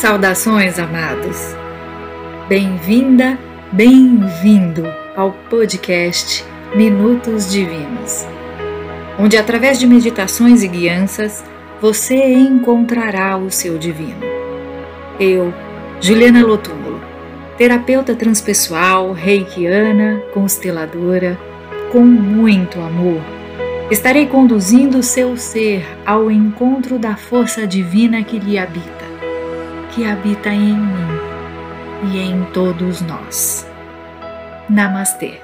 Saudações, amados! Bem-vinda, bem-vindo ao podcast Minutos Divinos, onde, através de meditações e guianças, você encontrará o seu divino. Eu, Juliana Lotúmulo, terapeuta transpessoal, reikiana, consteladora, com muito amor, estarei conduzindo o seu ser ao encontro da força divina que lhe habita, que habita em mim e em todos nós. Namastê.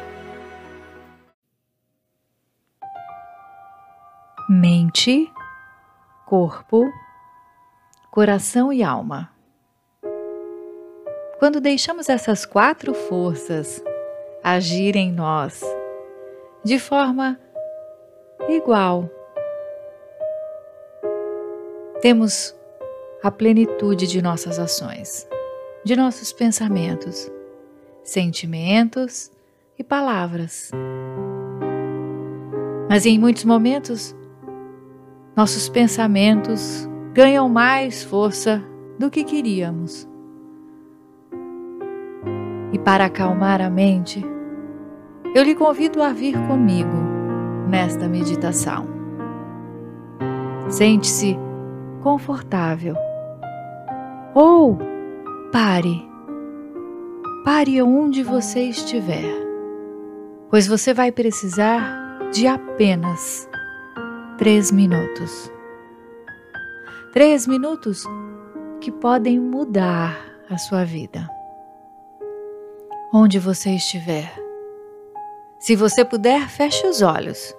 Mente, corpo, coração e alma. Quando deixamos essas quatro forças agir em nós de forma igual, temos a plenitude de nossas ações, de nossos pensamentos, sentimentos e palavras. Mas em muitos momentos, nossos pensamentos ganham mais força do que queríamos. E para acalmar a mente, eu lhe convido a vir comigo nesta meditação. Sente-se confortável ou pare. Pare onde você estiver, pois você vai precisar de apenas três minutos. Três minutos que podem mudar a sua vida. Onde você estiver. Se você puder, feche os olhos,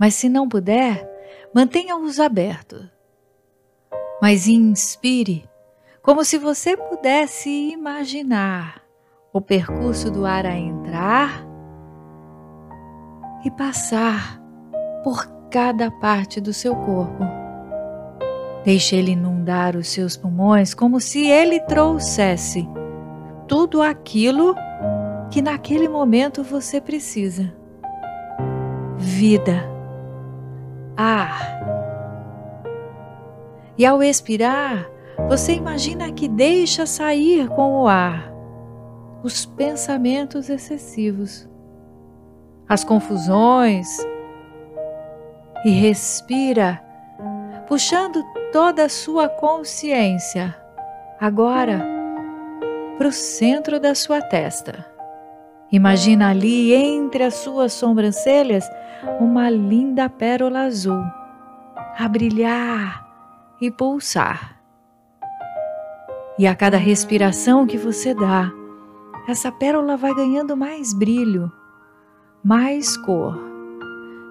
mas se não puder, mantenha-os abertos. Mas inspire como se você pudesse imaginar o percurso do ar a entrar e passar por cada parte do seu corpo. Deixe ele inundar os seus pulmões como se ele trouxesse tudo aquilo que naquele momento você precisa: vida, ar. E ao expirar, você imagina que deixa sair com o ar os pensamentos excessivos, as confusões e respira, puxando toda a sua consciência agora para o centro da sua testa. Imagina ali entre as suas sobrancelhas uma linda pérola azul a brilhar e pulsar. E a cada respiração que você dá, essa pérola vai ganhando mais brilho, mais cor.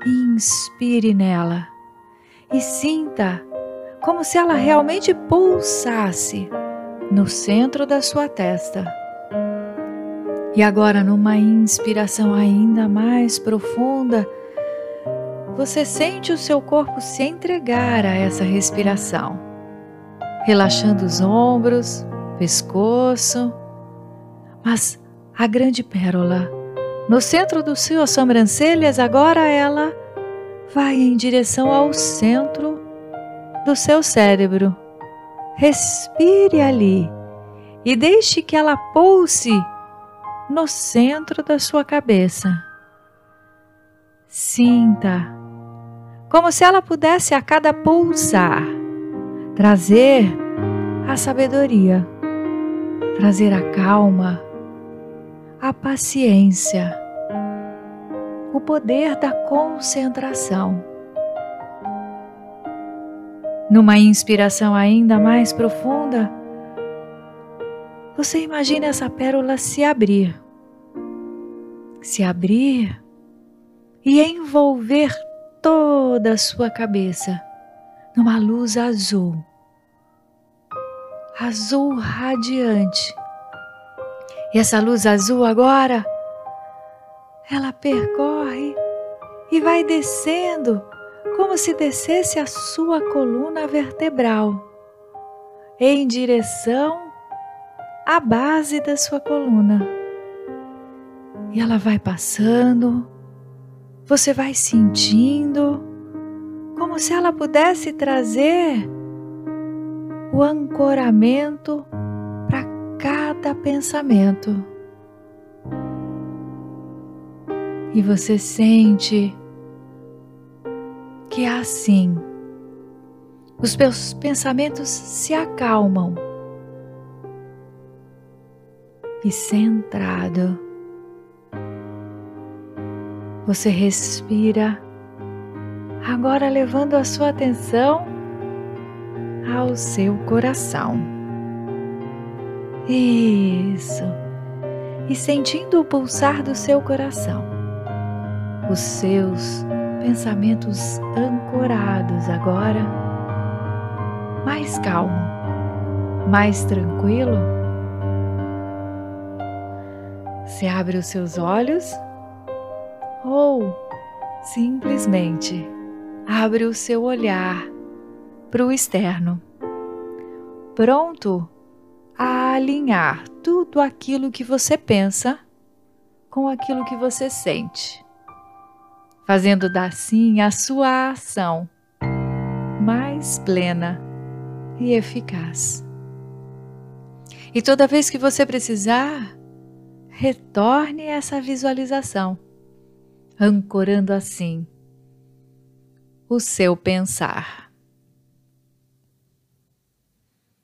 Inspire nela e sinta como se ela realmente pulsasse no centro da sua testa. E agora, numa inspiração ainda mais profunda, você sente o seu corpo se entregar a essa respiração relaxando os ombros, pescoço. Mas a grande pérola, no centro dos suas sobrancelhas, agora ela vai em direção ao centro do seu cérebro. Respire ali e deixe que ela pulse no centro da sua cabeça. Sinta como se ela pudesse a cada pulsar trazer a sabedoria, trazer a calma, a paciência, o poder da concentração. Numa inspiração ainda mais profunda, você imagina essa pérola se abrir, se abrir e envolver toda a sua cabeça numa luz azul, azul radiante. E essa luz azul agora, ela percorre e vai descendo como se descesse a sua coluna vertebral em direção à base da sua coluna. E ela vai passando, você vai sentindo como se ela pudesse trazer o ancoramento cada pensamento. E você sente que é assim. Os seus pensamentos se acalmam e centrado. Você respira, agora levando a sua atenção ao seu coração. Isso. E sentindo o pulsar do seu coração, os seus pensamentos ancorados agora, mais calmo, mais tranquilo. Você abre os seus olhos. Ou simplesmente abre o seu olhar para o externo, pronto a alinhar tudo aquilo que você pensa com aquilo que você sente, fazendo assim a sua ação mais plena e eficaz. E toda vez que você precisar, retorne essa visualização, ancorando assim o seu pensar.